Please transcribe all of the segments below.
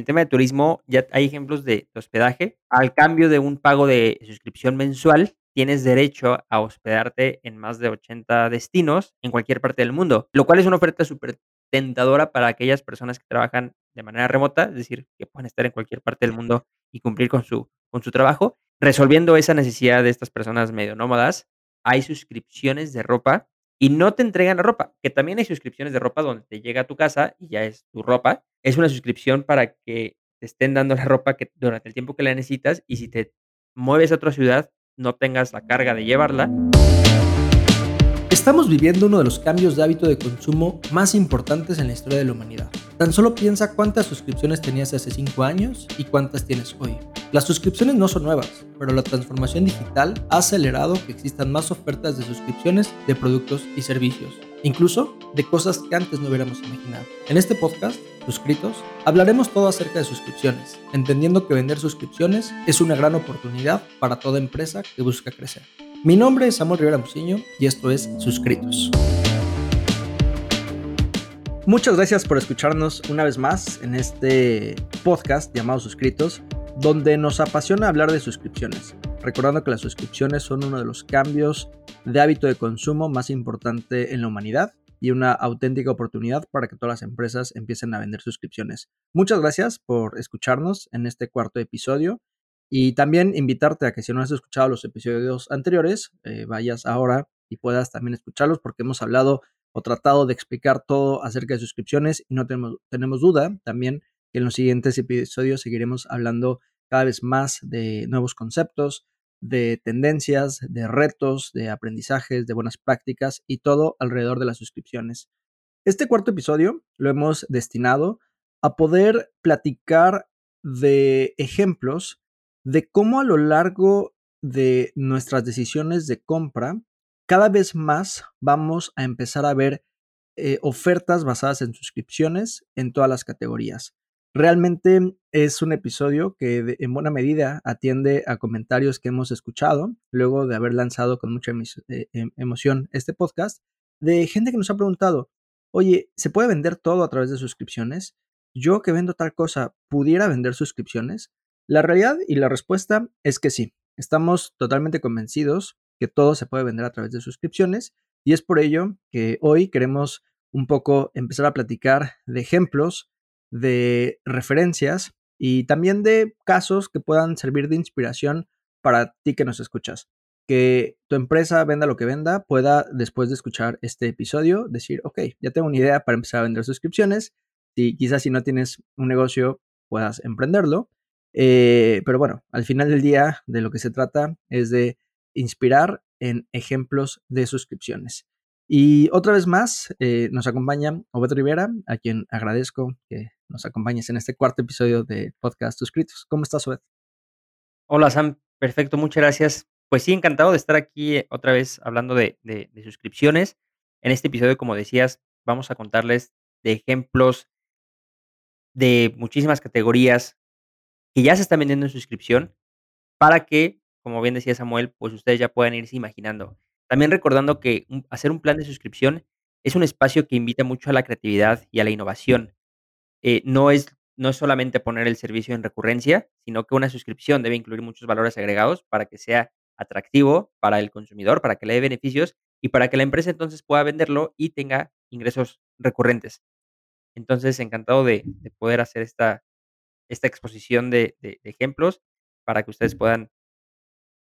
el tema de turismo ya hay ejemplos de hospedaje. Al cambio de un pago de suscripción mensual, tienes derecho a hospedarte en más de 80 destinos en cualquier parte del mundo, lo cual es una oferta súper tentadora para aquellas personas que trabajan de manera remota, es decir, que pueden estar en cualquier parte del mundo y cumplir con su con su trabajo. Resolviendo esa necesidad de estas personas medio nómadas, hay suscripciones de ropa y no te entregan la ropa, que también hay suscripciones de ropa donde te llega a tu casa y ya es tu ropa. Es una suscripción para que te estén dando la ropa que durante el tiempo que la necesitas y si te mueves a otra ciudad no tengas la carga de llevarla. Estamos viviendo uno de los cambios de hábito de consumo más importantes en la historia de la humanidad. Tan solo piensa cuántas suscripciones tenías hace 5 años y cuántas tienes hoy. Las suscripciones no son nuevas, pero la transformación digital ha acelerado que existan más ofertas de suscripciones de productos y servicios, incluso de cosas que antes no hubiéramos imaginado. En este podcast, Suscritos, hablaremos todo acerca de suscripciones, entendiendo que vender suscripciones es una gran oportunidad para toda empresa que busca crecer. Mi nombre es Samuel Rivera Musiño y esto es Suscritos. Muchas gracias por escucharnos una vez más en este podcast llamado Suscritos, donde nos apasiona hablar de suscripciones. Recordando que las suscripciones son uno de los cambios de hábito de consumo más importante en la humanidad y una auténtica oportunidad para que todas las empresas empiecen a vender suscripciones. Muchas gracias por escucharnos en este cuarto episodio y también invitarte a que si no has escuchado los episodios anteriores, eh, vayas ahora y puedas también escucharlos porque hemos hablado o tratado de explicar todo acerca de suscripciones y no tenemos, tenemos duda también que en los siguientes episodios seguiremos hablando cada vez más de nuevos conceptos, de tendencias, de retos, de aprendizajes, de buenas prácticas y todo alrededor de las suscripciones. Este cuarto episodio lo hemos destinado a poder platicar de ejemplos de cómo a lo largo de nuestras decisiones de compra, cada vez más vamos a empezar a ver eh, ofertas basadas en suscripciones en todas las categorías. Realmente es un episodio que en buena medida atiende a comentarios que hemos escuchado luego de haber lanzado con mucha eh, em, emoción este podcast, de gente que nos ha preguntado, oye, ¿se puede vender todo a través de suscripciones? Yo que vendo tal cosa, ¿pudiera vender suscripciones? La realidad y la respuesta es que sí. Estamos totalmente convencidos que todo se puede vender a través de suscripciones y es por ello que hoy queremos un poco empezar a platicar de ejemplos, de referencias y también de casos que puedan servir de inspiración para ti que nos escuchas. Que tu empresa venda lo que venda, pueda después de escuchar este episodio decir, ok, ya tengo una idea para empezar a vender suscripciones. Y quizás si no tienes un negocio, puedas emprenderlo. Eh, pero bueno, al final del día de lo que se trata es de inspirar en ejemplos de suscripciones. Y otra vez más eh, nos acompaña Obed Rivera, a quien agradezco que nos acompañes en este cuarto episodio de Podcast Suscritos. ¿Cómo estás, Obed? Hola, Sam. Perfecto, muchas gracias. Pues sí, encantado de estar aquí eh, otra vez hablando de suscripciones. En este episodio, como decías, vamos a contarles de ejemplos de muchísimas categorías que ya se están vendiendo en suscripción para que, como bien decía Samuel, pues ustedes ya puedan irse imaginando. También recordando que hacer un plan de suscripción es un espacio que invita mucho a la creatividad y a la innovación. Eh, no, es, no es solamente poner el servicio en recurrencia, sino que una suscripción debe incluir muchos valores agregados para que sea atractivo para el consumidor, para que le dé beneficios y para que la empresa entonces pueda venderlo y tenga ingresos recurrentes. Entonces, encantado de poder hacer esta, esta exposición de, ejemplos para que ustedes puedan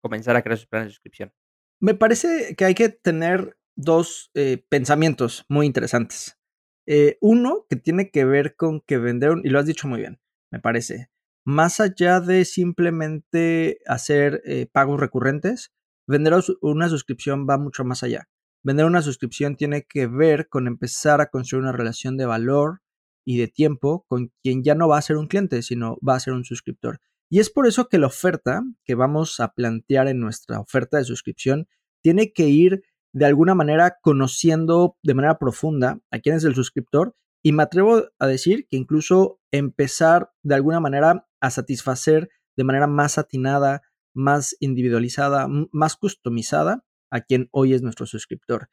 comenzar a crear sus planes de suscripción. Me parece que hay que tener dos eh, pensamientos muy interesantes. Eh, uno que tiene que ver con que vender, y lo has dicho muy bien, me parece, más allá de simplemente hacer eh, pagos recurrentes, vender una suscripción va mucho más allá. Vender una suscripción tiene que ver con empezar a construir una relación de valor y de tiempo con quien ya no va a ser un cliente, sino va a ser un suscriptor. Y es por eso que la oferta que vamos a plantear en nuestra oferta de suscripción tiene que ir de alguna manera conociendo de manera profunda a quién es el suscriptor y me atrevo a decir que incluso empezar de alguna manera a satisfacer de manera más atinada, más individualizada, más customizada a quien hoy es nuestro suscriptor.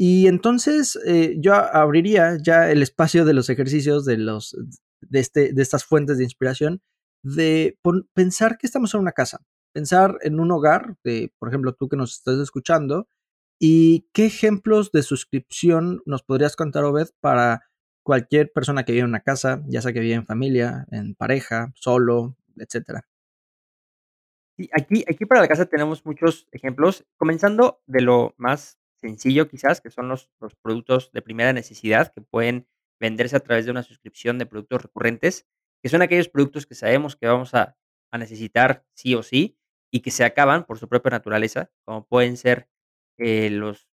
Y entonces eh, yo abriría ya el espacio de los ejercicios, de los de, este, de estas fuentes de inspiración, de pensar que estamos en una casa, pensar en un hogar, de, por ejemplo, tú que nos estás escuchando, y qué ejemplos de suscripción nos podrías contar, Obed, para cualquier persona que vive en una casa, ya sea que vive en familia, en pareja, solo, etcétera. Sí, aquí, aquí para la casa tenemos muchos ejemplos, comenzando de lo más sencillo quizás, que son los, los productos de primera necesidad que pueden venderse a través de una suscripción de productos recurrentes, que son aquellos productos que sabemos que vamos a, a necesitar sí o sí y que se acaban por su propia naturaleza, como pueden ser eh, los,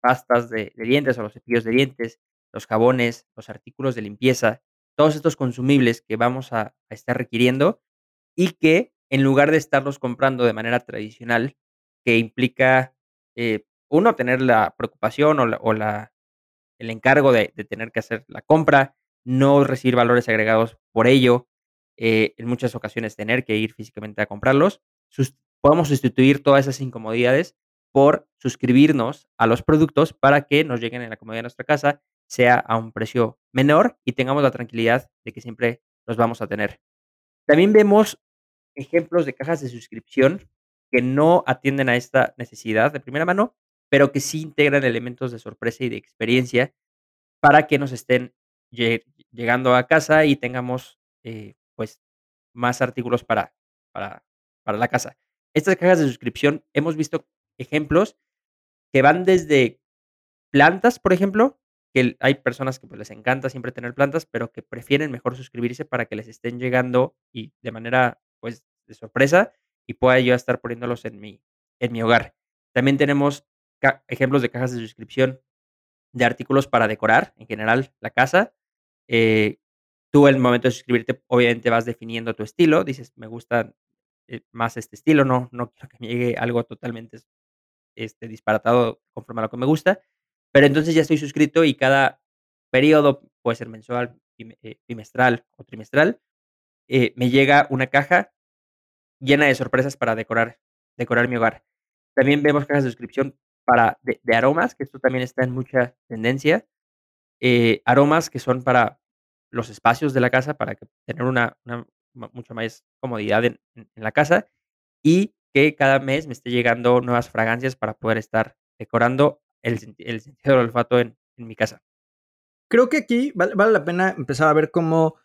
pastas de, de dientes o los cepillos de dientes, los jabones, los artículos de limpieza, todos estos consumibles que vamos a, a estar requiriendo y que en lugar de estarlos comprando de manera tradicional, que implica, eh, uno, tener la preocupación o la o la el encargo de tener que hacer la compra, no recibir valores agregados por ello, eh, en muchas ocasiones tener que ir físicamente a comprarlos, podemos sustituir todas esas incomodidades por suscribirnos a los productos para que nos lleguen en la comodidad de nuestra casa, sea a un precio menor y tengamos la tranquilidad de que siempre los vamos a tener. También vemos ejemplos de cajas de suscripción que no atienden a esta necesidad de primera mano, pero que sí integran elementos de sorpresa y de experiencia para que nos estén lle llegando a casa y tengamos, eh, pues, más artículos para para para la casa. Estas cajas de suscripción hemos visto ejemplos que van desde plantas, por ejemplo, que hay personas que, pues, les encanta siempre tener plantas, pero que prefieren mejor suscribirse para que les estén llegando y de manera, pues, de sorpresa y pueda yo estar poniéndolos en mi en mi hogar. También tenemos ejemplos de cajas de suscripción de artículos para decorar, en general, la casa. Eh, tú, el momento de suscribirte, obviamente, vas definiendo tu estilo, dices: "Me gusta, eh, más este estilo, no no quiero que me llegue algo totalmente, este, disparatado conforme a lo que me gusta". Pero entonces ya estoy suscrito y cada periodo, puede ser mensual, bime eh, bimestral o trimestral, eh, me llega una caja llena de sorpresas para decorar decorar mi hogar. También vemos cajas de suscripción de aromas, que esto también está en mucha tendencia, eh, aromas que son para los espacios de la casa, para tener una mucha más comodidad en la casa, y que cada mes me esté llegando nuevas fragancias para poder estar decorando el senti el sentido del olfato en mi casa. Creo que aquí vale vale la pena empezar a ver cómo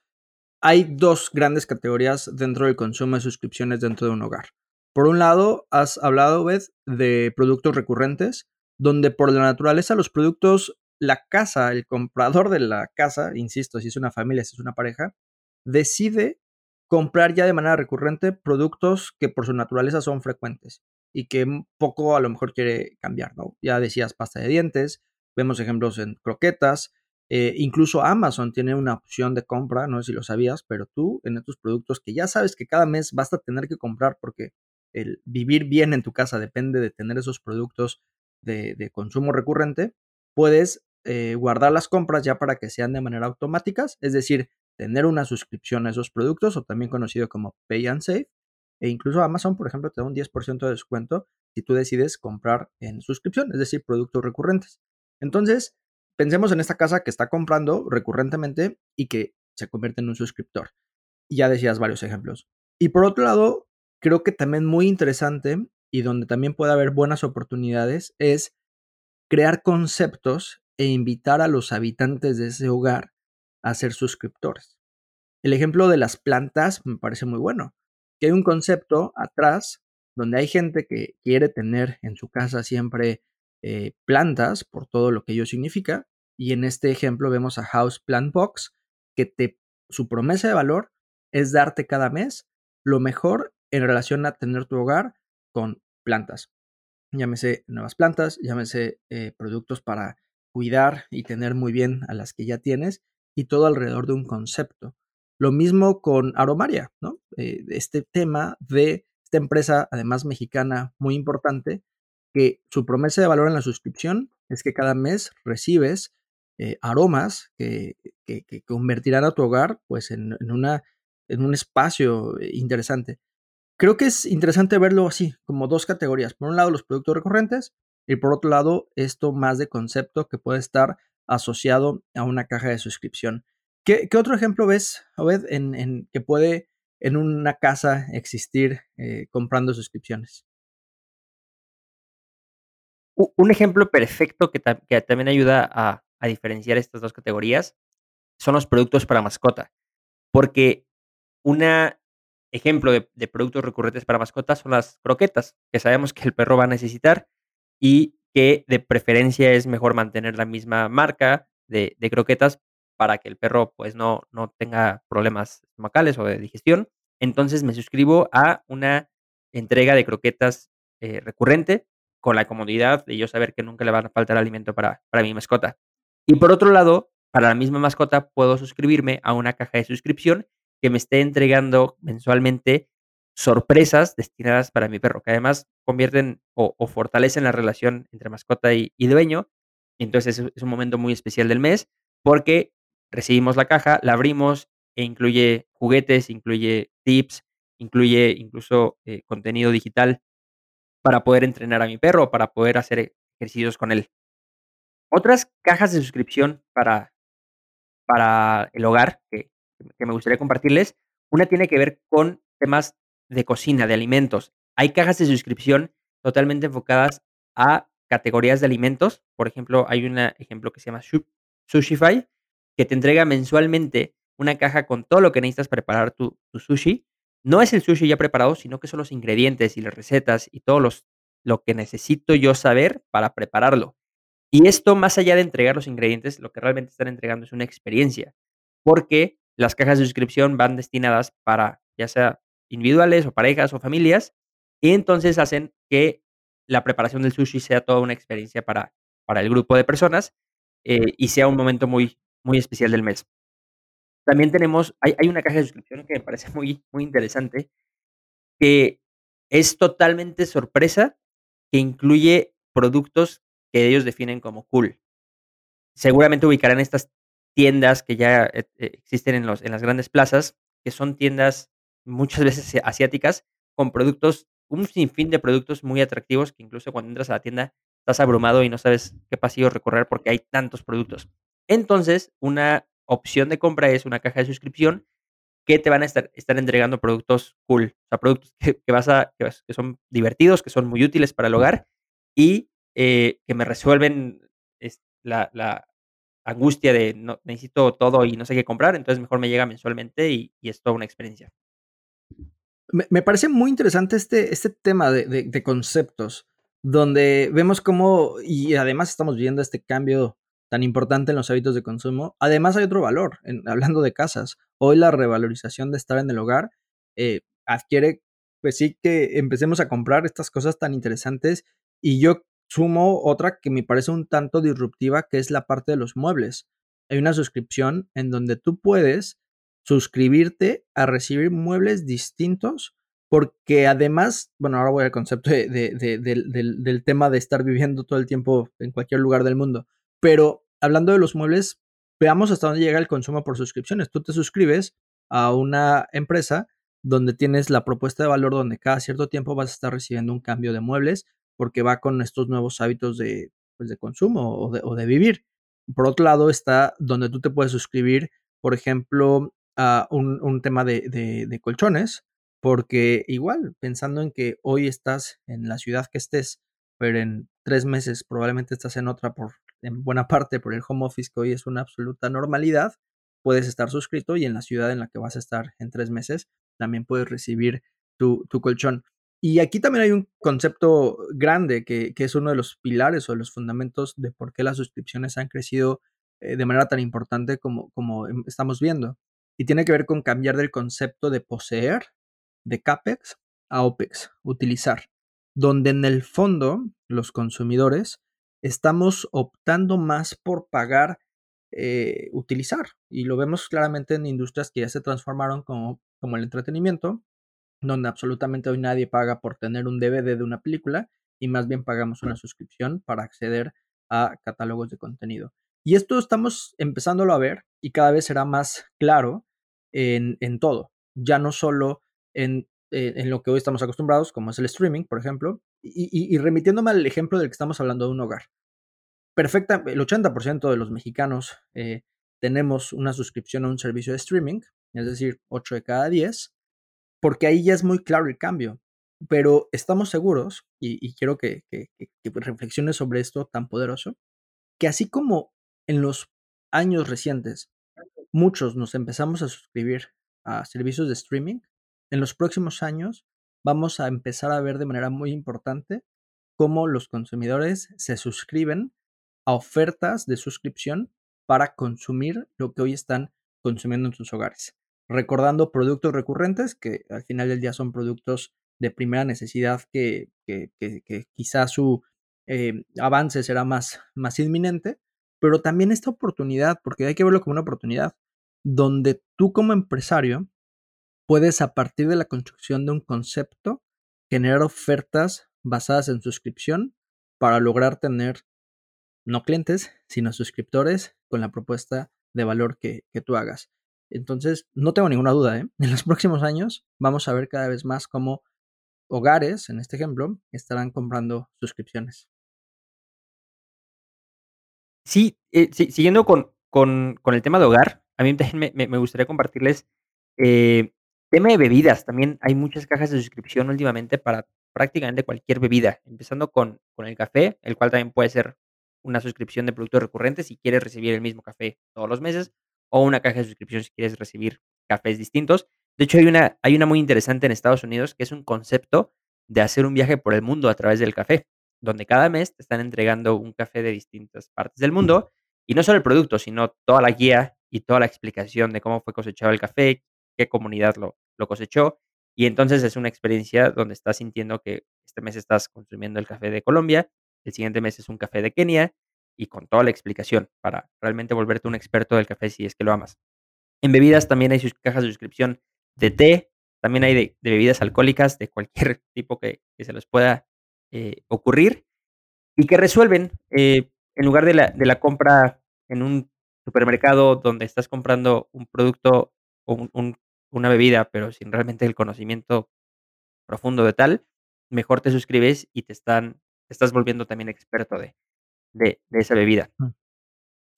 hay 2 grandes categorías dentro del consumo de suscripciones dentro de un hogar. Por un lado, has hablado, Obed, de productos recurrentes, donde por la naturaleza los productos, la casa, el comprador de la casa, insisto, si es una familia, si es una pareja, decide comprar ya de manera recurrente productos que por su naturaleza son frecuentes y que, poco a lo mejor quiere cambiar, ¿no? Ya decías pasta de dientes, vemos ejemplos en croquetas, eh, incluso Amazon tiene una opción de compra, no sé si lo sabías, pero tú en estos productos que ya sabes que cada mes vas a tener que comprar porque el vivir bien en tu casa depende de tener esos productos de consumo recurrente, puedes, eh, guardar las compras ya para que sean de manera automáticas, es decir, tener una suscripción a esos productos, o también conocido como Pay and Save, e incluso Amazon, por ejemplo, te da un 10% de descuento si tú decides comprar en suscripción, es decir, productos recurrentes. Entonces, pensemos en esta casa que está comprando recurrentemente y que se convierte en un suscriptor. Ya decías varios ejemplos. Y por otro lado, creo que también muy interesante, y donde también puede haber buenas oportunidades, es crear conceptos e invitar a los habitantes de ese hogar a ser suscriptores. El ejemplo de las plantas me parece muy bueno, que hay un concepto atrás donde hay gente que quiere tener en su casa siempre, eh, plantas, por todo lo que ello significa, y en este ejemplo vemos a House Plant Box, que te su promesa de valor es darte cada mes lo mejor en relación a tener tu hogar con plantas. Llámese nuevas plantas, llámese, eh, productos para cuidar y tener muy bien a las que ya tienes, y todo alrededor de un concepto. Lo mismo con Aromaria, ¿no? Eh, este tema de esta empresa, además mexicana, muy importante, que su promesa de valor en la suscripción es que cada mes recibes, eh, aromas que convertirán a tu hogar, pues, en una en un espacio interesante. Creo que es interesante verlo así, como 2 categorías. Por un lado, los productos recurrentes y por otro lado, esto más de concepto que puede estar asociado a una caja de suscripción. ¿Qué, otro ejemplo ves, Obed, en, que puede en una casa existir eh, comprando suscripciones? Un ejemplo perfecto que, también ayuda a, diferenciar estas dos categorías son los productos para mascota. Porque un ejemplo de, productos recurrentes para mascotas son las croquetas, que sabemos que el perro va a necesitar y que de preferencia es mejor mantener la misma marca de, croquetas para que el perro pues no, no tenga problemas estomacales o de digestión. Entonces me suscribo a una entrega de croquetas eh, recurrente con la comodidad de yo saber que nunca le va a faltar alimento para, para mi mascota. Y por otro lado, para la misma mascota puedo suscribirme a una caja de suscripción que me esté entregando mensualmente sorpresas destinadas para mi perro, que además convierten o, fortalecen la relación entre mascota y, dueño. Entonces es, un momento muy especial del mes porque recibimos la caja, la abrimos e incluye juguetes, incluye tips, incluye incluso eh, contenido digital para poder entrenar a mi perro, para poder hacer ejercicios con él. Otras cajas de suscripción para, para el hogar que, que me gustaría compartirles, una tiene que ver con temas de cocina, de alimentos. Hay cajas de suscripción totalmente enfocadas a categorías de alimentos. Por ejemplo, hay un ejemplo que se llama Sushify, que te entrega mensualmente una caja con todo lo que necesitas preparar tu, sushi. No es el sushi ya preparado, sino que son los ingredientes y las recetas y todo los, lo que necesito yo saber para prepararlo. Y esto, más allá de entregar los ingredientes, lo que realmente están entregando es una experiencia, porque las cajas de suscripción van destinadas para, ya sea individuales o parejas o familias, y entonces hacen que la preparación del sushi sea toda una experiencia para, para el grupo de personas eh, y sea un momento muy, muy especial del mes. También tenemos, hay, hay, una caja de suscripción que me parece muy, muy interesante, que es totalmente sorpresa, que incluye productos que ellos definen como cool. Seguramente ubicarán estas tiendas que ya eh, eh, existen en, los, en las grandes plazas, que son tiendas muchas veces asiáticas, con productos, un sinfín de productos muy atractivos que incluso cuando entras a la tienda estás abrumado y no sabes qué pasillo recorrer porque hay tantos productos. Entonces, una opción de compra es una caja de suscripción que te van a estar, estar entregando productos cool, o sea, productos que, vas a, que, son divertidos, que son muy útiles para el hogar y eh, que me resuelven la, la, angustia de no, necesito todo y no sé qué comprar, entonces mejor me llega mensualmente y es toda una experiencia. Me, parece muy interesante este, este tema de, conceptos, donde vemos cómo, y además estamos viendo este cambio tan importante en los hábitos de consumo. Además hay otro valor, en, hablando de casas. Hoy la revalorización de estar en el hogar eh, adquiere, pues sí que empecemos a comprar estas cosas tan interesantes y yo sumo otra que me parece un tanto disruptiva, que es la parte de los muebles. Hay una suscripción en donde tú puedes suscribirte a recibir muebles distintos, porque además, bueno, ahora voy al concepto de, del, tema de estar viviendo todo el tiempo en cualquier lugar del mundo, pero hablando de los muebles, veamos hasta dónde llega el consumo por suscripciones. Tú te suscribes a una empresa donde tienes la propuesta de valor donde cada cierto tiempo vas a estar recibiendo un cambio de muebles porque va con estos nuevos hábitos de, pues, de consumo o de, de vivir. Por otro lado está donde tú te puedes suscribir, por ejemplo, un, tema de, colchones, porque igual, pensando en que hoy estás en la ciudad que estés, pero en tres meses probablemente estás en otra por, en buena parte por el home office, que hoy es una absoluta normalidad, puedes estar suscrito y en la ciudad en la que vas a estar en tres meses, también puedes recibir tu, colchón. Y aquí también hay un concepto grande que, que, es uno de los pilares o de los fundamentos de por qué las suscripciones han crecido eh, de manera tan importante como, como em, estamos viendo y tiene que ver con cambiar del concepto de poseer, de CAPEX, a OPEX, utilizar, donde en el fondo los consumidores estamos optando más por pagar, eh, utilizar. Y lo vemos claramente en industrias que ya se transformaron como, como el entretenimiento, donde absolutamente hoy nadie paga por tener un DVD de una película y más bien pagamos una suscripción para acceder a catálogos de contenido. Y esto estamos empezándolo a ver y cada vez será más claro en, todo, ya no solo en, eh, en, lo que hoy estamos acostumbrados, como es el streaming, por ejemplo, y, remitiéndome al ejemplo del que estamos hablando de un hogar. Perfecta, el 80% de los mexicanos eh, tenemos una suscripción a un servicio de streaming, es decir, 8 de cada 10, porque ahí ya es muy claro el cambio. Pero estamos seguros, y, quiero que, que, reflexiones sobre esto tan poderoso, que así como en los años recientes muchos nos empezamos a suscribir a servicios de streaming, en los próximos años vamos a empezar a ver de manera muy importante cómo los consumidores se suscriben a ofertas de suscripción para consumir lo que hoy están consumiendo en sus hogares. Recordando productos recurrentes, que al final del día son productos de primera necesidad que, que, quizás su eh, avance será más, más inminente, pero también esta oportunidad, porque hay que verlo como una oportunidad, donde tú como empresario puedes a partir de la construcción de un concepto generar ofertas basadas en suscripción para lograr tener no clientes, sino suscriptores con la propuesta de valor que, tú hagas. Entonces, no tengo ninguna duda, ¿eh? en los próximos años vamos a ver cada vez más cómo hogares, en este ejemplo, estarán comprando suscripciones. Sí, eh, siguiendo con, con, el tema de hogar, a mí también me, gustaría compartirles eh, tema de bebidas. También hay muchas cajas de suscripción últimamente para prácticamente cualquier bebida, empezando con, con el café, el cual también puede ser una suscripción de productos recurrentes si quieres recibir el mismo café todos los meses, o una caja de suscripción si quieres recibir cafés distintos. De hecho, hay una, hay una muy interesante en Estados Unidos que es un concepto de hacer un viaje por el mundo a través del café, donde cada mes te están entregando un café de distintas partes del mundo, y no solo el producto, sino toda la guía y toda la explicación de cómo fue cosechado el café, qué comunidad lo, lo cosechó, y entonces es una experiencia donde estás sintiendo que este mes estás consumiendo el café de Colombia, el siguiente mes es un café de Kenia, y con toda la explicación para realmente volverte un experto del café si es que lo amas. En bebidas también hay sus cajas de suscripción de té, también hay de, bebidas alcohólicas de cualquier tipo que, se les pueda eh, ocurrir y que resuelven, eh, en lugar de la, compra en un supermercado donde estás comprando un producto o una bebida, pero sin realmente el conocimiento profundo de tal, mejor te suscribes y te están, te estás volviendo también experto de, de, esa bebida.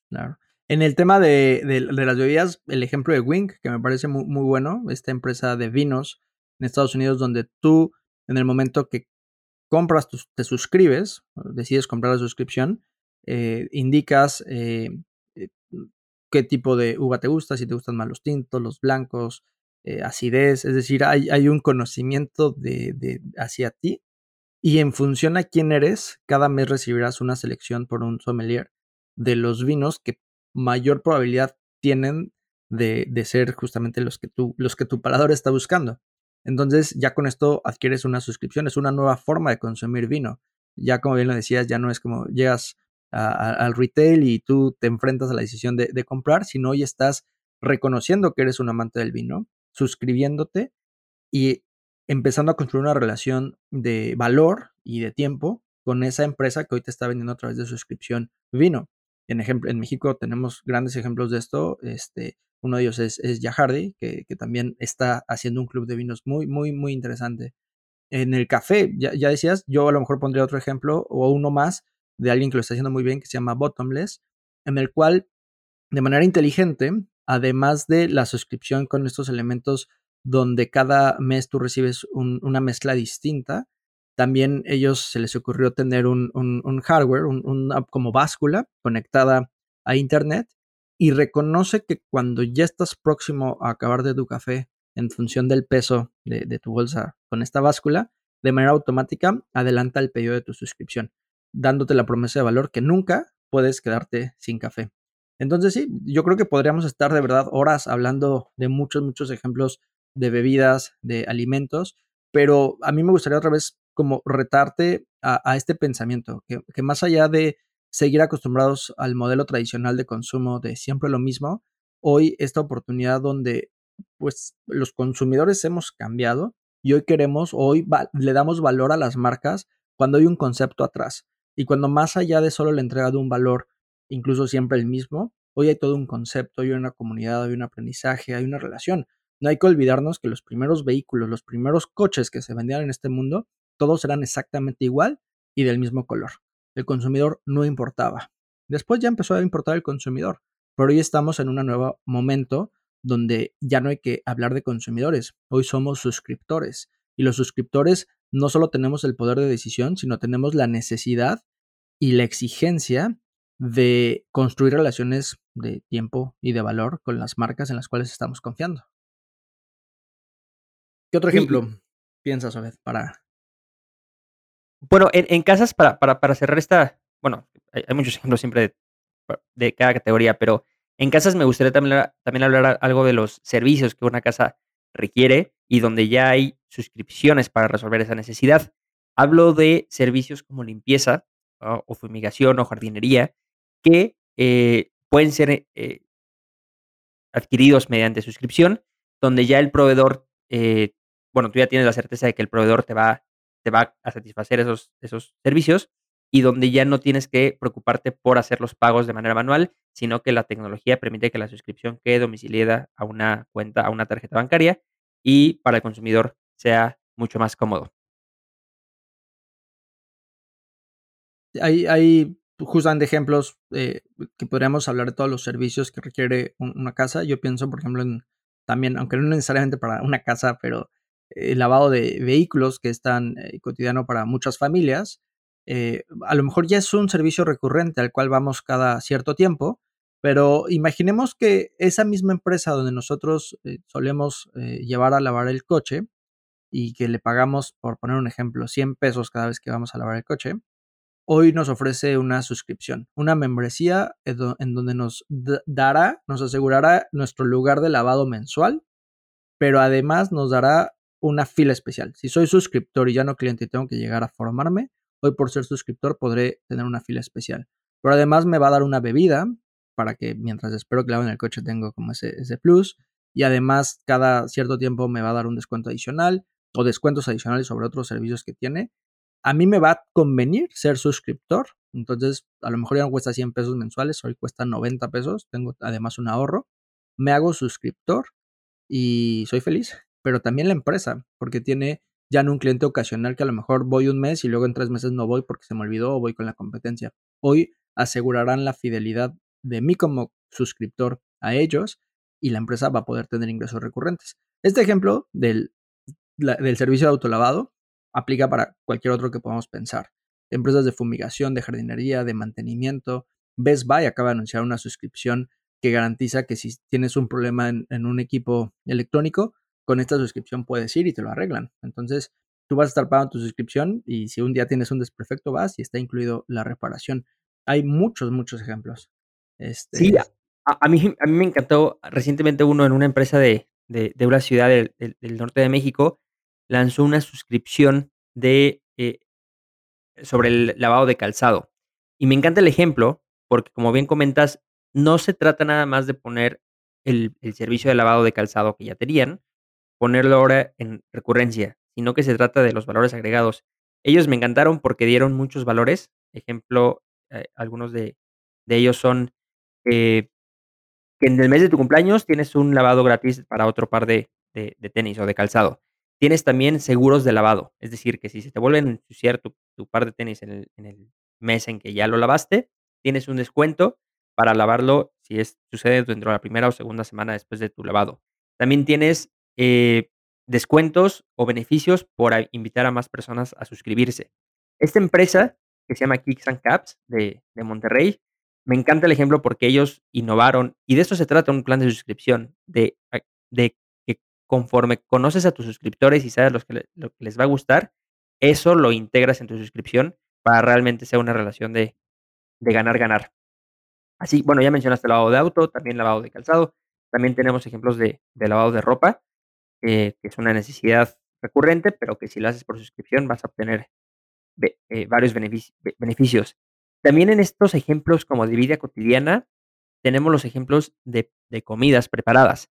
Claro. En el tema de, las bebidas, el ejemplo de Wink, que me parece muy, muy bueno, esta empresa de vinos en Estados Unidos, donde tú, en el momento que compras, te suscribes, decides comprar la suscripción, eh, indicas eh, eh, qué tipo de uva te gusta, si te gustan más los tintos, los blancos, acidez, es decir, hay, hay un conocimiento de, de, hacia ti y en función a quién eres, cada mes recibirás una selección por un sommelier de los vinos que mayor probabilidad tienen de, de, ser justamente los que, tú, los que tu paladar está buscando. Entonces ya con esto adquieres una suscripción, es una nueva forma de consumir vino. Ya como bien lo decías, ya no es como llegas al retail y tú te enfrentas a la decisión de, de comprar, sino hoy estás reconociendo que eres un amante del vino, suscribiéndote y empezando a construir una relación de valor y de tiempo con esa empresa que hoy te está vendiendo a través de suscripción vino. En, ejemplo, en México tenemos grandes ejemplos de esto. Este, uno de ellos es, es Yahardi, que, también está haciendo un club de vinos muy, muy, muy interesante. En el café, ya, ya, decías, yo a lo mejor pondría otro ejemplo o uno más de alguien que lo está haciendo muy bien, que se llama Bottomless, en el cual, de manera inteligente, además de la suscripción con estos elementos donde cada mes tú recibes una mezcla distinta. También ellos se les ocurrió tener un, hardware, una como báscula conectada a Internet y reconoce que cuando ya estás próximo a acabar de tu café en función del peso de, de tu bolsa con esta báscula, de manera automática adelanta el pedido de tu suscripción, dándote la promesa de valor que nunca puedes quedarte sin café. Entonces sí, yo creo que podríamos estar de verdad horas hablando de muchos, muchos ejemplos de bebidas, de alimentos, pero a mí me gustaría otra vez como retarte a, este pensamiento, que, más allá de seguir acostumbrados al modelo tradicional de consumo de siempre lo mismo, hoy esta oportunidad donde pues los consumidores hemos cambiado y hoy queremos, hoy le damos valor a las marcas cuando hay un concepto atrás y cuando más allá de solo la entrega de un valor, incluso siempre el mismo, hoy hay todo un concepto, hay una comunidad, hay un aprendizaje, hay una relación. No hay que olvidarnos que los primeros vehículos, los primeros coches que se vendían en este mundo, todos eran exactamente igual y del mismo color. El consumidor no importaba. Después ya empezó a importar el consumidor. pero hoy estamos en un nuevo momento donde ya no hay que hablar de consumidores, hoy somos suscriptores y los suscriptores no solo tenemos el poder de decisión, sino tenemos la necesidad y la exigencia de construir relaciones de tiempo y de valor con las marcas en las cuales estamos confiando. ¿Qué otro ejemplo piensas, Obed, para... Bueno, en, casas, para, para, cerrar esta, bueno, hay, muchos ejemplos siempre de, cada categoría, pero en casas me gustaría también, también hablar algo de los servicios que una casa requiere y donde ya hay suscripciones para resolver esa necesidad. Hablo de servicios como limpieza o fumigación o jardinería que eh, pueden ser eh, adquiridos mediante suscripción, donde ya el proveedor, eh, bueno, tú ya tienes la certeza de que el proveedor te va, te va a satisfacer esos, esos servicios y donde ya no tienes que preocuparte por hacer los pagos de manera manual, sino que la tecnología permite que la suscripción quede domiciliada a una cuenta, a una tarjeta bancaria y para el consumidor sea mucho más cómodo. Hay, hay justamente ejemplos eh, que podríamos hablar de todos los servicios que requiere una casa. Yo pienso, por ejemplo, en también, aunque no necesariamente para una casa, pero el lavado de vehículos que es tan eh, cotidiano para muchas familias. Eh, a lo mejor ya es un servicio recurrente al cual vamos cada cierto tiempo, pero imaginemos que esa misma empresa donde nosotros solemos llevar a lavar el coche y que le pagamos, por poner un ejemplo, 100 pesos cada vez que vamos a lavar el coche, hoy nos ofrece una suscripción, una membresía en donde nos dará, nos asegurará nuestro lugar de lavado mensual, pero además nos dará una fila especial. Si soy suscriptor y ya no cliente y tengo que llegar a formarme, hoy por ser suscriptor podré tener una fila especial. Pero además me va a dar una bebida para que mientras espero que laven el coche tengo como ese plus. Y además cada cierto tiempo me va a dar un descuento adicional o descuentos adicionales sobre otros servicios que tiene a mí me va a convenir ser suscriptor. Entonces, a lo mejor ya no cuesta 100 pesos mensuales, hoy cuesta 90 pesos. Tengo además un ahorro. Me hago suscriptor y soy feliz. Pero también la empresa, porque tiene ya no un cliente ocasional que a lo mejor voy un mes y luego en tres meses no voy porque se me olvidó o voy con la competencia. Hoy asegurarán la fidelidad de mí como suscriptor a ellos y la empresa va a poder tener ingresos recurrentes. Este ejemplo del, del servicio de autolavado aplica para cualquier otro que podamos pensar. Empresas de fumigación, de jardinería, de mantenimiento. Best Buy acaba de anunciar una suscripción que garantiza que si tienes un problema en, un equipo electrónico, con esta suscripción puedes ir y te lo arreglan. Entonces, tú vas a estar pagando tu suscripción y si un día tienes un desperfecto, vas y está incluido la reparación. Hay muchos, muchos ejemplos. Este... Sí, a, mí, a mí me encantó recientemente uno en una empresa de, una ciudad del, norte de México lanzó una suscripción de, eh, sobre el lavado de calzado. Y me encanta el ejemplo, porque como bien comentas, no se trata nada más de poner el, servicio de lavado de calzado que ya tenían, ponerlo ahora en recurrencia, sino que se trata de los valores agregados. Ellos me encantaron porque dieron muchos valores. Ejemplo, eh, algunos de, ellos son eh, que en el mes de tu cumpleaños tienes un lavado gratis para otro par de tenis o de calzado. Tienes también seguros de lavado, es decir, que si se te vuelven a ensuciar tu, par de tenis en el, mes en que ya lo lavaste, tienes un descuento para lavarlo si es, sucede dentro de la primera o segunda semana después de tu lavado. También tienes eh, descuentos o beneficios por invitar a más personas a suscribirse. Esta empresa, que se llama Kicks and Caps de, de Monterrey, me encanta el ejemplo porque ellos innovaron, y de esto se trata un plan de suscripción, de, de conforme conoces a tus suscriptores y sabes lo que, lo que les va a gustar, eso lo integras en tu suscripción para realmente ser una relación de, ganar-ganar. Así, bueno, ya mencionaste lavado de auto, también lavado de calzado, también tenemos ejemplos de, lavado de ropa, eh, que es una necesidad recurrente, pero que si lo haces por suscripción vas a obtener eh, varios beneficios. También en estos ejemplos como de vida cotidiana, tenemos los ejemplos de, comidas preparadas.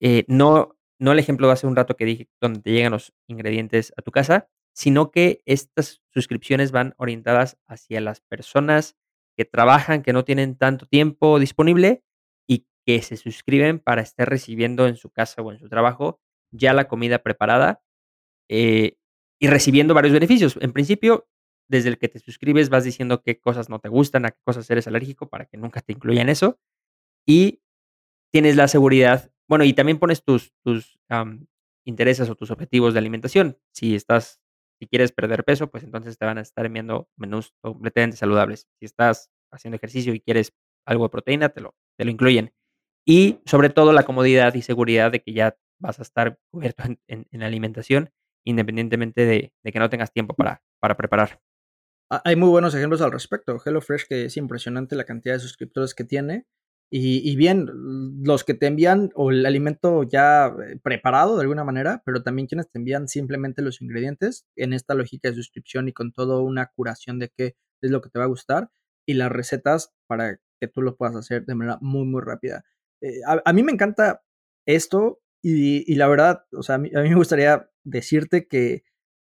Eh, no, no el ejemplo de hace un rato que dije, donde te llegan los ingredientes a tu casa, sino que estas suscripciones van orientadas hacia las personas que trabajan, que no tienen tanto tiempo disponible y que se suscriben para estar recibiendo en su casa o en su trabajo ya la comida preparada eh, y recibiendo varios beneficios. En principio, desde el que te suscribes vas diciendo qué cosas no te gustan, a qué cosas eres alérgico para que nunca te incluyan eso. y tienes la seguridad bueno, y también pones tus tus, intereses o tus objetivos de alimentación. Si estás si quieres perder peso, pues entonces te van a estar enviando menús completamente saludables. Si estás haciendo ejercicio y quieres algo de proteína, te lo te lo incluyen. Y sobre todo la comodidad y seguridad de que ya vas a estar cubierto en en en alimentación, independientemente de que no tengas tiempo para para preparar. Ha hay muy buenos ejemplos al respecto. HelloFresh, que es impresionante la cantidad de suscriptores que tiene. Y bien, los que te envían o el alimento ya, eh, preparado de alguna manera, pero también quienes te envían simplemente los ingredientes en esta lógica de suscripción y con todo una curación de qué es lo que te va a gustar, y las recetas para que tú lo puedas hacer de manera muy, muy rápida. Eh, a mí me encanta esto y la verdad, o sea, a a mí me gustaría decirte que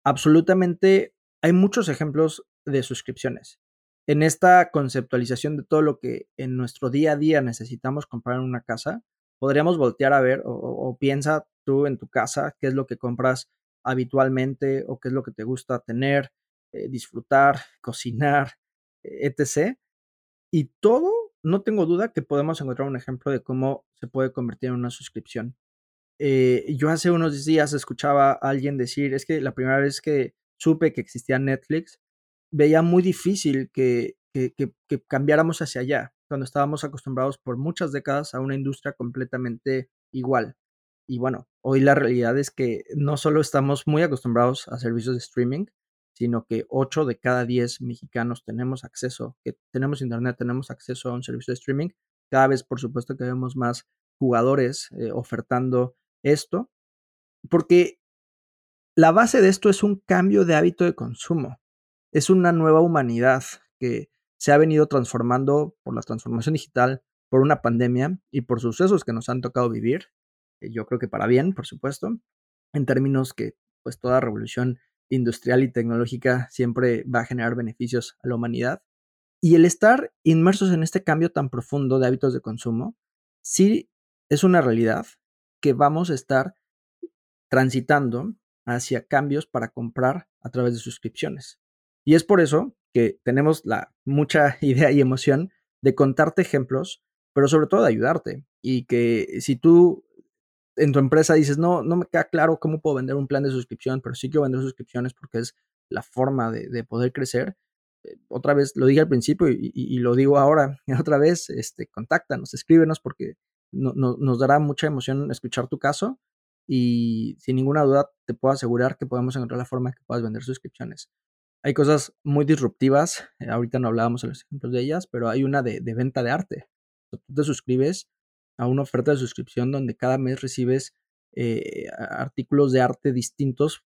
absolutamente hay muchos ejemplos de suscripciones. En esta conceptualización de todo lo que en nuestro día a día necesitamos comprar en una casa, podríamos voltear a ver o piensa tú en tu casa qué es lo que compras habitualmente o qué es lo que te gusta tener, eh, disfrutar, cocinar, etc. Y todo, no tengo duda que podemos encontrar un ejemplo de cómo se puede convertir en una suscripción. Eh, yo hace unos días escuchaba a alguien decir: "Es que la primera vez que supe que existía Netflix, veía muy difícil que que que cambiáramos hacia allá, cuando estábamos acostumbrados por muchas décadas a una industria completamente igual". Y bueno, hoy la realidad es que no solo estamos muy acostumbrados a servicios de streaming, sino que 8 de cada 10 mexicanos tenemos acceso, que tenemos Internet, tenemos acceso a un servicio de streaming. Cada vez, por supuesto, que vemos más jugadores, eh, ofertando esto, porque la base de esto es un cambio de hábito de consumo. Es una nueva humanidad que se ha venido transformando por la transformación digital, por una pandemia y por sucesos que nos han tocado vivir. Yo creo que para bien, por supuesto, en términos que, pues, toda revolución industrial y tecnológica siempre va a generar beneficios a la humanidad. Y el estar inmersos en este cambio tan profundo de hábitos de consumo, sí es una realidad que vamos a estar transitando hacia cambios para comprar a través de suscripciones. Y es por eso que tenemos la mucha idea y emoción de contarte ejemplos, pero sobre todo de ayudarte. Y que si tú en tu empresa dices: "No, no me queda claro cómo puedo vender un plan de suscripción, pero sí quiero vender suscripciones porque es la forma de de poder crecer", eh, otra vez, lo dije al principio y lo digo ahora, otra vez, este, contáctanos, escríbenos porque no no nos dará mucha emoción escuchar tu caso y sin ninguna duda te puedo asegurar que podemos encontrar la forma que puedas vender suscripciones. Hay cosas muy disruptivas, eh, ahorita no hablábamos de los ejemplos de ellas, pero hay una de venta de arte. Tú te suscribes a una oferta de suscripción donde cada mes recibes, eh, artículos de arte distintos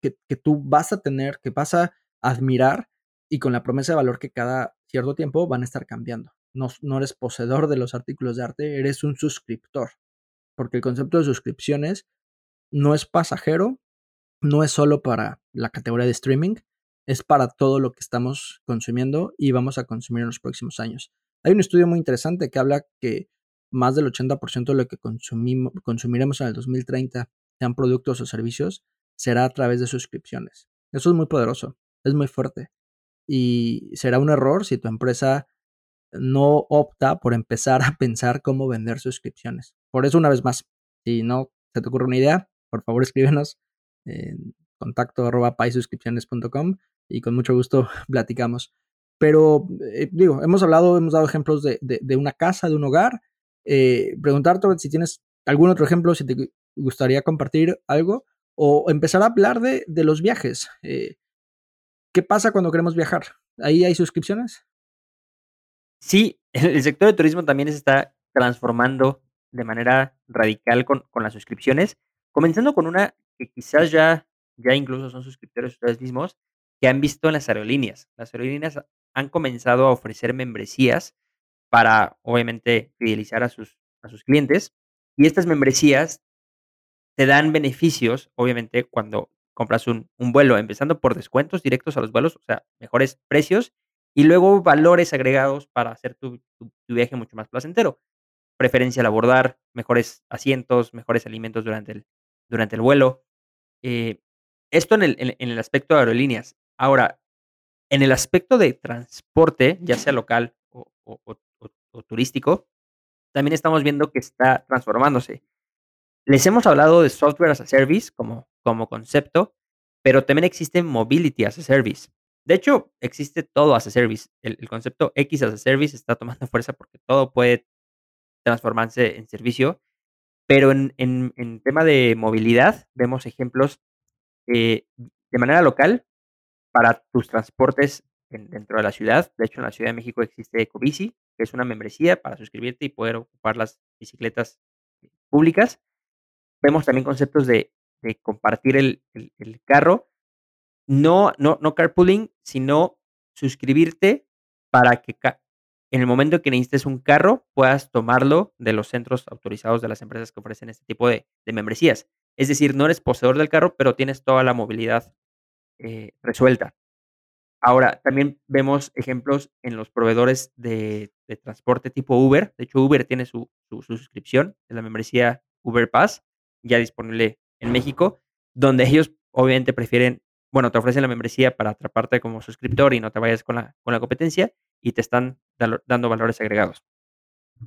que tú vas a tener, que vas a admirar y con la promesa de valor que cada cierto tiempo van a estar cambiando. No eres poseedor de los artículos de arte, eres un suscriptor, porque el concepto de suscripciones no es pasajero, no es solo para la categoría de streaming, es para todo lo que estamos consumiendo y vamos a consumir en los próximos años. Hay un estudio muy interesante que habla que más del 80% de lo que consumimo consumiremos en el 2030, sean productos o servicios, será a través de suscripciones. Eso es muy poderoso, es muy fuerte. Y será un error si tu empresa no opta por empezar a pensar cómo vender suscripciones. Por eso, una vez más, si no se te ocurre una idea, por favor escríbenos en contacto arroba paisuscripciones.com y con mucho gusto platicamos. Pero, eh, digo, hemos hablado, hemos dado ejemplos de de de una casa, de un hogar, eh, preguntarte si tienes algún otro ejemplo, si te gu gustaría compartir algo o empezar a hablar de de los viajes, eh, ¿qué pasa cuando queremos viajar? ¿Ahí hay suscripciones? Sí, el sector de turismo también se está transformando de manera radical con con las suscripciones, comenzando con una que quizás ya ya incluso son suscriptores ustedes mismos, que han visto en las aerolíneas. Las aerolíneas han comenzado a ofrecer membresías para, obviamente, fidelizar a sus a sus clientes, y estas membresías te dan beneficios, obviamente, cuando compras un un vuelo, empezando por descuentos directos a los vuelos, o sea, mejores precios, y luego valores agregados para hacer tu tu viaje mucho más placentero. Preferencia al abordar, mejores asientos, mejores alimentos durante el durante el vuelo. Eh, esto en el en el aspecto de aerolíneas. Ahora, en el aspecto de transporte, ya sea local o o o o o turístico también estamos viendo que está transformándose. Les hemos hablado de software as a service como, como concepto, pero también existe mobility as a service. De hecho, existe todo as a service. El, el, concepto X as a service está tomando fuerza porque todo puede transformarse en servicio. Pero en, en, en tema de movilidad, vemos ejemplos eh, de manera local para tus transportes en, dentro de la ciudad. De hecho, en la Ciudad de México existe Ecobici, que es una membresía para suscribirte y poder ocupar las bicicletas públicas. Vemos también conceptos de, compartir el, carro. No, no, no carpooling, sino suscribirte para que en el momento en que necesites un carro, puedas tomarlo de los centros autorizados de las empresas que ofrecen este tipo de membresías. Es decir, no eres poseedor del carro, pero tienes toda la movilidad eh, resuelta. Ahora, también vemos ejemplos en los proveedores de, de, transporte tipo Uber. De hecho, Uber tiene su, su, su suscripción en la membresía Uber Pass, ya disponible en México, donde ellos obviamente prefieren, bueno, te ofrecen la membresía para atraparte como suscriptor y no te vayas con la, con la competencia y te están dando valores agregados.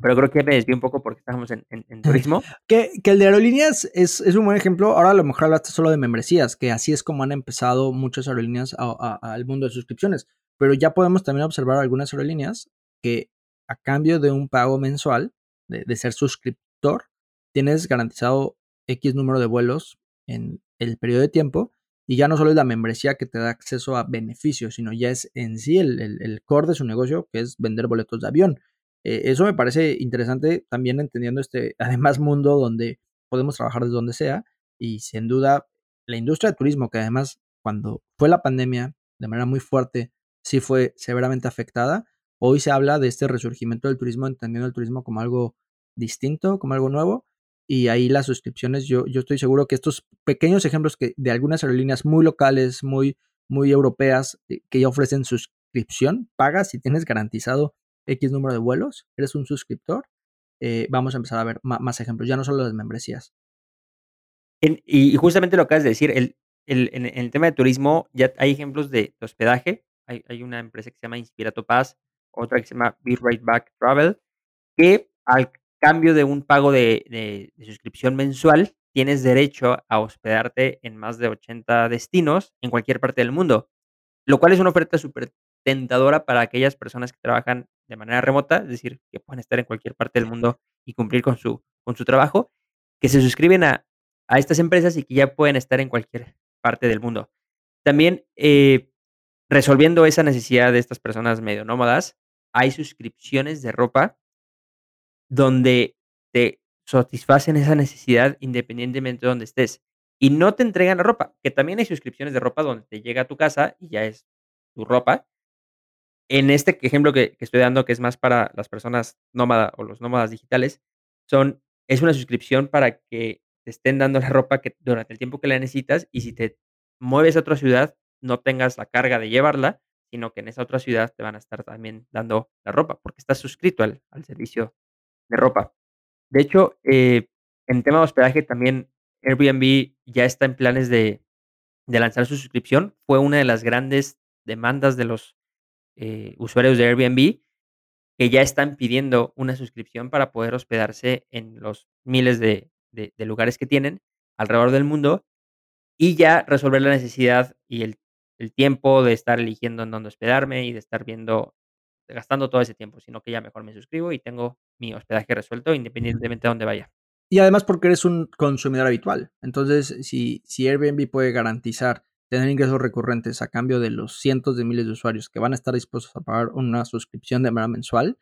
Pero creo que me desvío un poco porque estamos en, en, en turismo. que, que, el de aerolíneas es, es, un buen ejemplo. Ahora a lo mejor hablaste solo de membresías, que así es como han empezado muchas aerolíneas al mundo de suscripciones. Pero ya podemos también observar algunas aerolíneas que a cambio de un pago mensual, de, de ser suscriptor, tienes garantizado X número de vuelos en el periodo de tiempo y ya no solo es la membresía que te da acceso a beneficios, sino ya es en sí el, el, el core de su negocio, que es vender boletos de avión. Eh, eso me parece interesante también entendiendo este, además, mundo donde podemos trabajar desde donde sea y sin duda la industria de turismo, que además cuando fue la pandemia de manera muy fuerte, sí fue severamente afectada, hoy se habla de este resurgimiento del turismo, entendiendo el turismo como algo distinto, como algo nuevo, y ahí las suscripciones, yo, yo estoy seguro que estos pequeños ejemplos que de algunas aerolíneas muy locales, muy, muy europeas, eh, que ya ofrecen suscripción, pagas y tienes garantizado X número de vuelos, eres un suscriptor, eh, vamos a empezar a ver más, ejemplos, ya no solo las membresías. Y justamente lo acabas de decir, el, el, en, el tema de turismo ya hay ejemplos de, hospedaje, hay, hay, una empresa que se llama Inspirato Pass, otra que se llama Be Right Back Travel, que al cambio de un pago de, de, de suscripción mensual, tienes derecho a hospedarte en más de 80 destinos en cualquier parte del mundo, lo cual es una oferta súper tentadora para aquellas personas que trabajan de manera remota, es decir, que pueden estar en cualquier parte del mundo y cumplir con su, con su trabajo, que se suscriben a, a estas empresas y que ya pueden estar en cualquier parte del mundo. También eh, resolviendo esa necesidad de estas personas medio nómadas, hay suscripciones de ropa donde te satisfacen esa necesidad independientemente de donde estés. Y no te entregan la ropa, que también hay suscripciones de ropa donde te llega a tu casa y ya es tu ropa, en este ejemplo que, estoy dando, que es más para las personas nómadas o los nómadas digitales, son, es una suscripción para que te estén dando la ropa que, durante el tiempo que la necesitas y si te mueves a otra ciudad, no tengas la carga de llevarla, sino que en esa otra ciudad te van a estar también dando la ropa, porque estás suscrito al, servicio de ropa. De hecho, eh, en tema de hospedaje también Airbnb ya está en planes de lanzar su suscripción. Fue una de las grandes demandas de los eh, usuarios de Airbnb que ya están pidiendo una suscripción para poder hospedarse en los miles de, de, de, lugares que tienen alrededor del mundo y ya resolver la necesidad y el, el, tiempo de estar eligiendo en dónde hospedarme y de estar viendo, gastando todo ese tiempo, sino que ya mejor me suscribo y tengo mi hospedaje resuelto independientemente de dónde vaya. Y además porque eres un consumidor habitual. Entonces, si, si Airbnb puede garantizar tener ingresos recurrentes a cambio de los cientos de miles de usuarios que van a estar dispuestos a pagar una suscripción de manera mensual,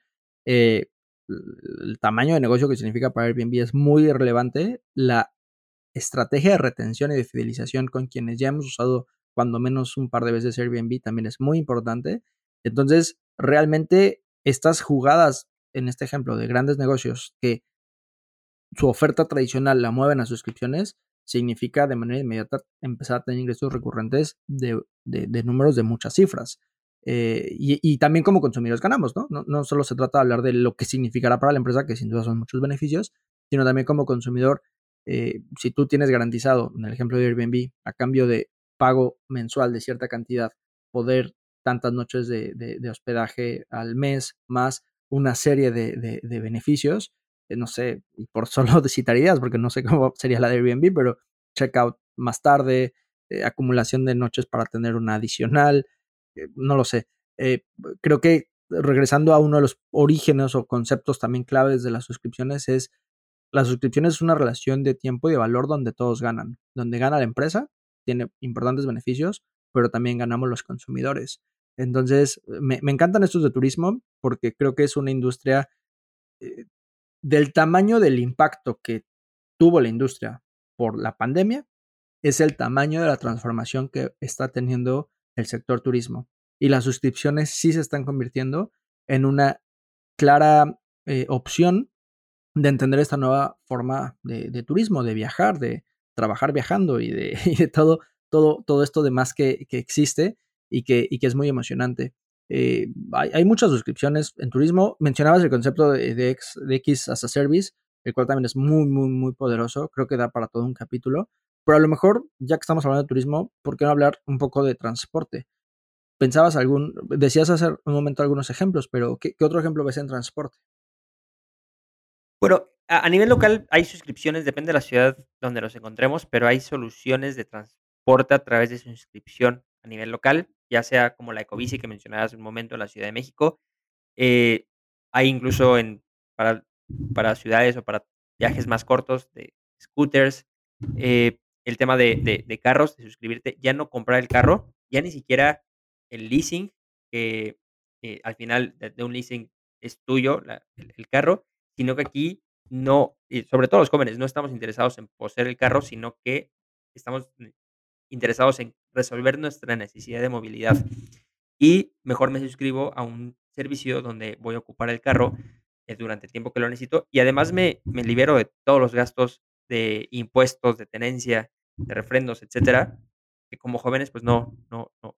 eh, el tamaño de negocio que significa para Airbnb es muy relevante. La estrategia de retención y de fidelización con quienes ya hemos usado cuando menos un par de veces Airbnb también es muy importante. Entonces, realmente estas jugadas, en este ejemplo de grandes negocios que su oferta tradicional la mueven a suscripciones, significa de manera inmediata empezar a tener ingresos recurrentes de, de, de números de muchas cifras. Eh, y, y, también como consumidores ganamos, ¿no? ¿no? ¿no? solo se trata de hablar de lo que significará para la empresa, que sin duda son muchos beneficios, sino también como consumidor, eh, si tú tienes garantizado, en el ejemplo de Airbnb, a cambio de pago mensual de cierta cantidad, poder tantas noches de, de, de hospedaje al mes, más una serie de, beneficios, eh, no sé, por solo citar ideas, porque no sé cómo sería la de Airbnb, pero checkout más tarde, eh, acumulación de noches para tener una adicional, eh, no lo sé. creo que regresando a uno de los orígenes o conceptos también claves de las suscripciones es la suscripción es una relación de tiempo y de valor donde todos ganan, donde gana la empresa, tiene importantes beneficios, pero también ganamos los consumidores. Entonces, me, encantan estos de turismo porque creo que es una industria eh, del tamaño del impacto que tuvo la industria por la pandemia, es el tamaño de la transformación que está teniendo el sector turismo. Y las suscripciones sí se están convirtiendo en una clara eh, opción de entender esta nueva forma de, turismo, de viajar, de trabajar viajando y de, todo, todo, todo esto demás que, que existe y que, y que es muy emocionante. Eh, hay, muchas suscripciones en turismo. Mencionabas el concepto de, X, de X as a Service, el cual también es muy, muy, muy poderoso. Creo que da para todo un capítulo. Pero a lo mejor, ya que estamos hablando de turismo, ¿por qué no hablar un poco de transporte? Pensabas algún, decías hace un momento algunos ejemplos, pero ¿qué, otro ejemplo ves en transporte? Bueno, a, a, nivel local hay suscripciones, depende de la ciudad donde nos encontremos, pero hay soluciones de transporte a través de su inscripción a nivel local ya sea como la Ecobici que mencionabas hace un momento en la Ciudad de México. Eh, hay incluso en, para, ciudades o para viajes más cortos de scooters. Eh, el tema de, carros, de suscribirte, ya no comprar el carro, ya ni siquiera el leasing, que eh, al final de, un leasing es tuyo el, carro, sino que aquí no, y sobre todo los jóvenes, no estamos interesados en poseer el carro, sino que estamos interesados en resolver nuestra necesidad de movilidad. Y mejor me suscribo a un servicio donde voy a ocupar el carro eh, durante el tiempo que lo necesito y además me, me libero de todos los gastos de impuestos, de tenencia, de refrendos, etcétera, que como jóvenes pues no, no, no,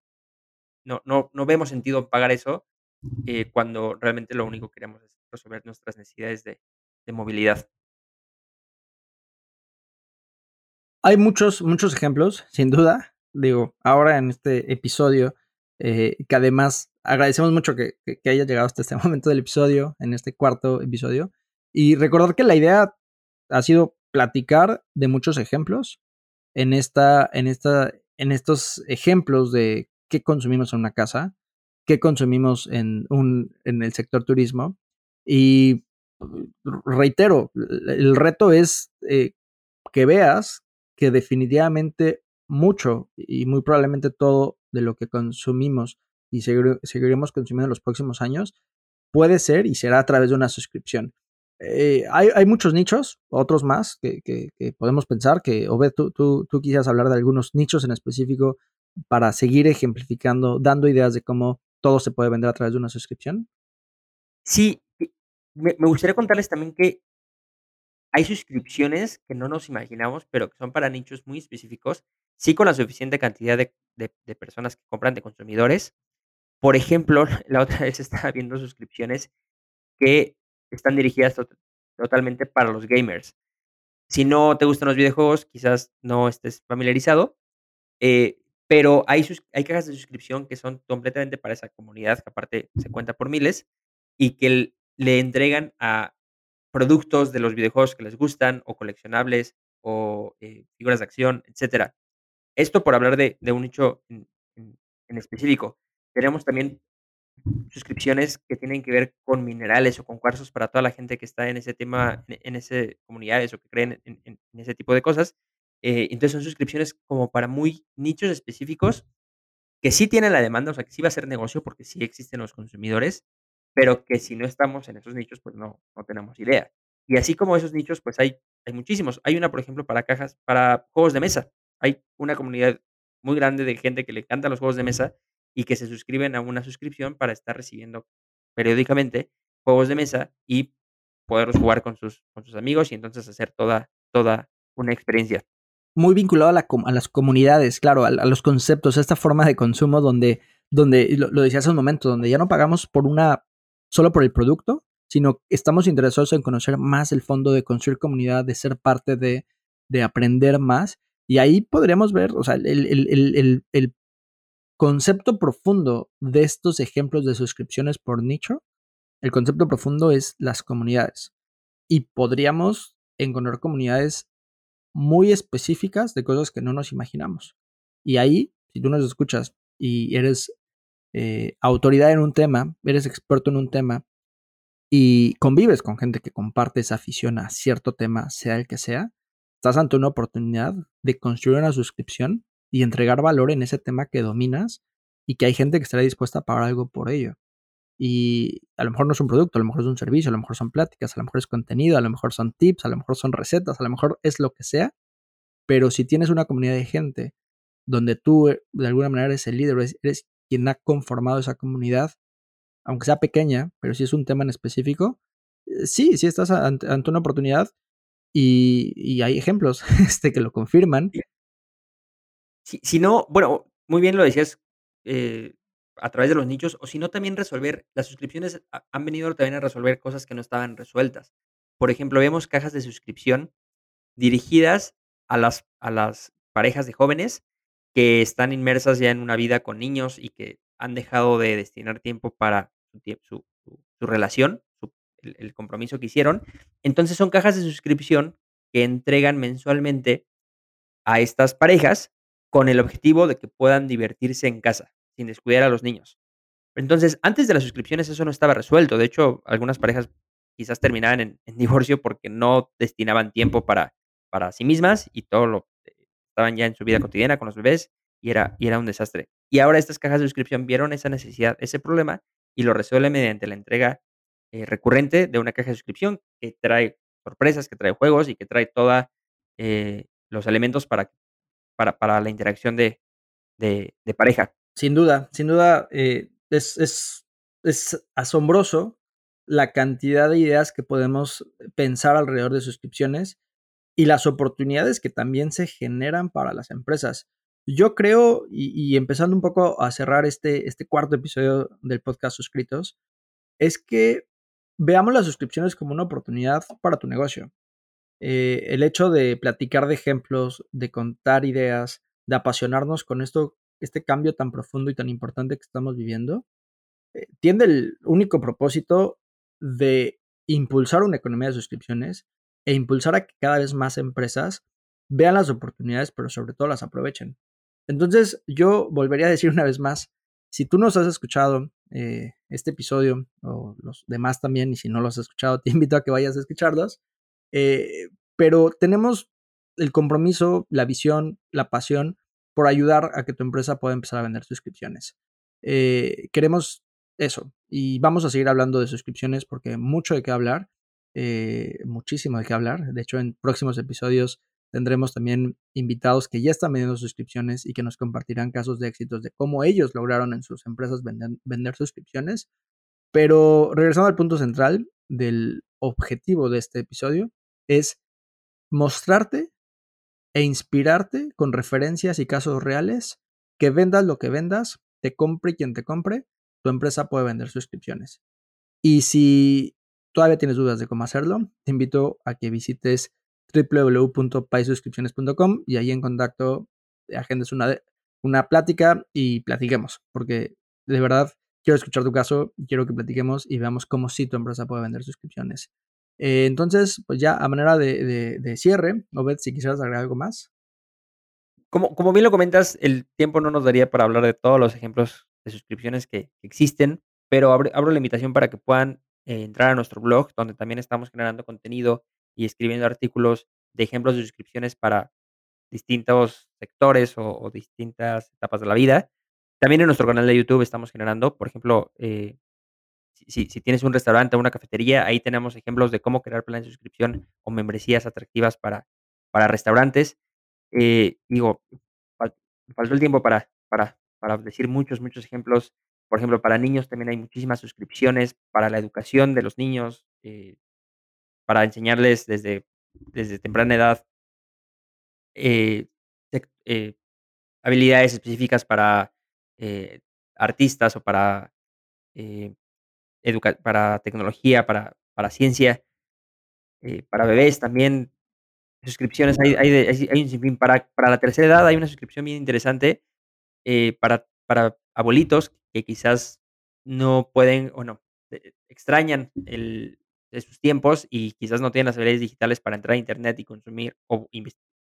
no, no, no vemos sentido en pagar eso eh, cuando realmente lo único que queremos es resolver nuestras necesidades de, de movilidad. Hay muchos, muchos ejemplos, sin duda. Digo, ahora en este episodio, eh, que además agradecemos mucho que, haya llegado hasta este momento del episodio, en este cuarto episodio. Y recordar que la idea ha sido platicar de muchos ejemplos en, esta, en, esta, en estos ejemplos de qué consumimos en una casa, qué consumimos en, un, en el sector turismo. Y reitero, el reto es eh, que veas que definitivamente mucho y muy probablemente todo de lo que consumimos y seguiremos consumiendo en los próximos años puede ser y será a través de una suscripción. Eh, hay, muchos nichos, otros más que, podemos pensar, que Obed, tú, tú, tú quisieras hablar de algunos nichos en específico para seguir ejemplificando, dando ideas de cómo todo se puede vender a través de una suscripción. Sí, me gustaría contarles también que hay suscripciones que no nos imaginamos, pero que son para nichos muy específicos, sí con la suficiente cantidad de, personas que compran, de consumidores. Por ejemplo, la otra vez estaba viendo suscripciones que están dirigidas totalmente para los gamers. Si no te gustan los videojuegos, quizás no estés familiarizado, eh, pero hay, cajas de suscripción que son completamente para esa comunidad, que aparte se cuenta por miles, y que le entregan a productos de los videojuegos que les gustan, o coleccionables, o eh, figuras de acción, etcétera. Esto por hablar de, un nicho en, específico. Tenemos también suscripciones que tienen que ver con minerales o con cuarzos para toda la gente que está en ese tema, en, ese comunidades o que creen en, ese tipo de cosas. Eh, entonces son suscripciones como para muy nichos específicos que sí tienen la demanda, o sea, que sí va a ser negocio porque sí existen los consumidores, pero que si no estamos en esos nichos, pues no, no tenemos idea. Y así como esos nichos, pues hay, hay muchísimos. Hay una, por ejemplo, para cajas, para juegos de mesa. Hay una comunidad muy grande de gente que le encantan los juegos de mesa y que se suscriben a una suscripción para estar recibiendo periódicamente juegos de mesa y poderlos jugar con sus, con sus amigos y entonces hacer toda, toda una experiencia. Muy vinculado a, la, a las comunidades, claro, a, a, los conceptos, a esta forma de consumo donde, donde lo, lo decía hace un momento, donde ya no pagamos por una solo por el producto, sino estamos interesados en conocer más el fondo de construir comunidad, de ser parte de, de aprender más. Y ahí podríamos ver, o sea, el, el, el, concepto profundo de estos ejemplos de suscripciones por nicho, el concepto profundo es las comunidades. y podríamos encontrar comunidades muy específicas de cosas que no nos imaginamos. Y ahí, si tú nos escuchas y eres eh, autoridad en un tema, eres experto en un tema y convives con gente que comparte esa afición a cierto tema, sea el que sea, estás ante una oportunidad de construir una suscripción y entregar valor en ese tema que dominas y que hay gente que estará dispuesta a pagar algo por ello. Y a lo mejor no es un producto, a lo mejor es un servicio, a lo mejor son pláticas, a lo mejor es contenido, a lo mejor son tips, a lo mejor son recetas, a lo mejor es lo que sea. Pero si tienes una comunidad de gente donde tú eh, de alguna manera eres el líder, eres, quien ha conformado esa comunidad, aunque sea pequeña, pero si es un tema en específico, eh, sí, sí estás ante, una oportunidad y, hay ejemplos este, que lo confirman. Si, no, bueno, muy bien lo decías, eh, a través de los nichos, o si no, también resolver, las suscripciones han venido también a resolver cosas que no estaban resueltas. Por ejemplo, vemos cajas de suscripción dirigidas a las, a las parejas de jóvenes que están inmersas ya en una vida con niños y que han dejado de destinar tiempo para su, su, relación, el, compromiso que hicieron. Entonces son cajas de suscripción que entregan mensualmente a estas parejas con el objetivo de que puedan divertirse en casa sin descuidar a los niños. Entonces, antes de las suscripciones eso no estaba resuelto. De hecho, algunas parejas quizás terminaban en, divorcio porque no destinaban tiempo para, para sí mismas y todo lo eh, estaban ya en su vida cotidiana con los bebés y era, y era un desastre. Y ahora estas cajas de suscripción vieron esa necesidad, ese problema y lo resuelve mediante la entrega eh, recurrente de una caja de suscripción que trae sorpresas, que trae juegos y que trae todos eh, los elementos para, para, para la interacción de, de, pareja. Sin duda, sin duda, eh, es, es, es asombroso la cantidad de ideas que podemos pensar alrededor de suscripciones y las oportunidades que también se generan para las empresas. Yo creo, y, empezando un poco a cerrar este, este cuarto episodio del podcast suscritos, es que veamos las suscripciones como una oportunidad para tu negocio. Eh, el hecho de platicar de ejemplos, de contar ideas, de apasionarnos con esto este cambio tan profundo y tan importante que estamos viviendo, eh, tiene el único propósito de impulsar una economía de suscripciones e impulsar a que cada vez más empresas vean las oportunidades, pero sobre todo las aprovechen. Entonces, yo volvería a decir una vez más, si tú nos has escuchado eh, este episodio o los demás también, y si no los has escuchado, te invito a que vayas a escucharlos, eh, pero tenemos el compromiso, la visión, la pasión por ayudar a que tu empresa pueda empezar a vender suscripciones. Eh, queremos eso y vamos a seguir hablando de suscripciones porque mucho de qué hablar, muchísimo de qué hablar. De hecho, en próximos episodios tendremos también invitados que ya están vendiendo suscripciones y que nos compartirán casos de éxitos de cómo ellos lograron en sus empresas vender, suscripciones. Pero regresando al punto central del objetivo de este episodio, es mostrarte e inspirarte con referencias y casos reales, que vendas lo que vendas, te compre quien te compre, tu empresa puede vender suscripciones. Y si todavía tienes dudas de cómo hacerlo, te invito a que visites www.paisuscripciones.com y ahí en contacto agendes una, una plática y platiquemos, porque de verdad quiero escuchar tu caso, quiero que platiquemos y veamos cómo sí tu empresa puede vender suscripciones. Eh, entonces, pues ya a manera de, de, cierre, Obed, si quisieras agregar algo más. Como, como bien lo comentas, el tiempo no nos daría para hablar de todos los ejemplos de suscripciones que, existen, pero abro, la invitación para que puedan eh, entrar a nuestro blog, donde también estamos generando contenido y escribiendo artículos de ejemplos de suscripciones para distintos sectores o, distintas etapas de la vida. También en nuestro canal de YouTube estamos generando, por ejemplo, eh, si, tienes un restaurante o una cafetería, ahí tenemos ejemplos de cómo crear planes de suscripción o membresías atractivas para, para restaurantes. Eh, digo, faltó el tiempo para, para, para decir muchos, muchos ejemplos. Por ejemplo, para niños también hay muchísimas suscripciones para la educación de los niños, eh, para enseñarles desde, desde temprana edad eh, habilidades específicas para artistas o para para tecnología, para, para ciencia, eh, para bebés también, suscripciones, hay, hay, hay, un sinfín. Para, para la tercera edad hay una suscripción bien interesante eh, para, para abuelitos que quizás no pueden o no, eh, extrañan el, de sus tiempos y quizás no tienen las habilidades digitales para entrar a internet y consumir o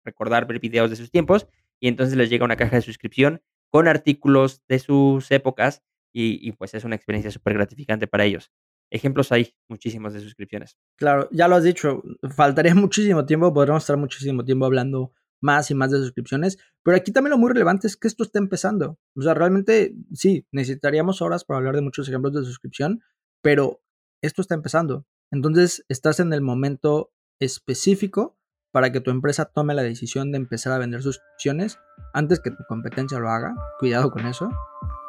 recordar, ver videos de sus tiempos, y entonces les llega una caja de suscripción con artículos de sus épocas y, pues es una experiencia súper gratificante para ellos. Ejemplos hay muchísimos de suscripciones. Claro, ya lo has dicho, faltaría muchísimo tiempo, podríamos estar muchísimo tiempo hablando más y más de suscripciones, pero aquí también lo muy relevante es que esto está empezando. O sea, realmente sí, necesitaríamos horas para hablar de muchos ejemplos de suscripción, pero esto está empezando. Entonces, estás en el momento específico para que tu empresa tome la decisión de empezar a vender suscripciones antes que tu competencia lo haga. Cuidado con eso.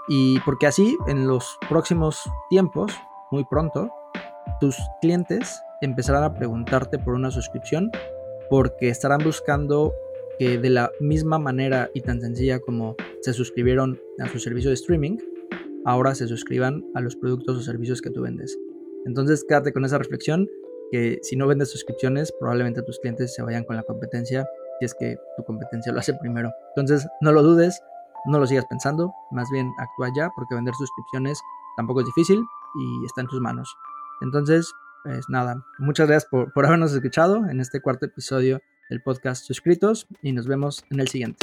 Y porque así, en los próximos tiempos, muy pronto, tus clientes empezarán a preguntarte por una suscripción porque estarán buscando que de la misma manera y tan sencilla como se suscribieron a su servicio de streaming, ahora se suscriban a los productos o servicios que tú vendes. Entonces, quédate con esa reflexión que si no vendes suscripciones, probablemente tus clientes se vayan con la competencia si es que tu competencia lo hace primero. Entonces, no lo dudes, no lo sigas pensando, más bien actúa ya porque vender suscripciones tampoco es difícil y está en tus manos. Entonces, pues nada, muchas gracias por, por habernos escuchado en este cuarto episodio del podcast Suscritos y nos vemos en el siguiente.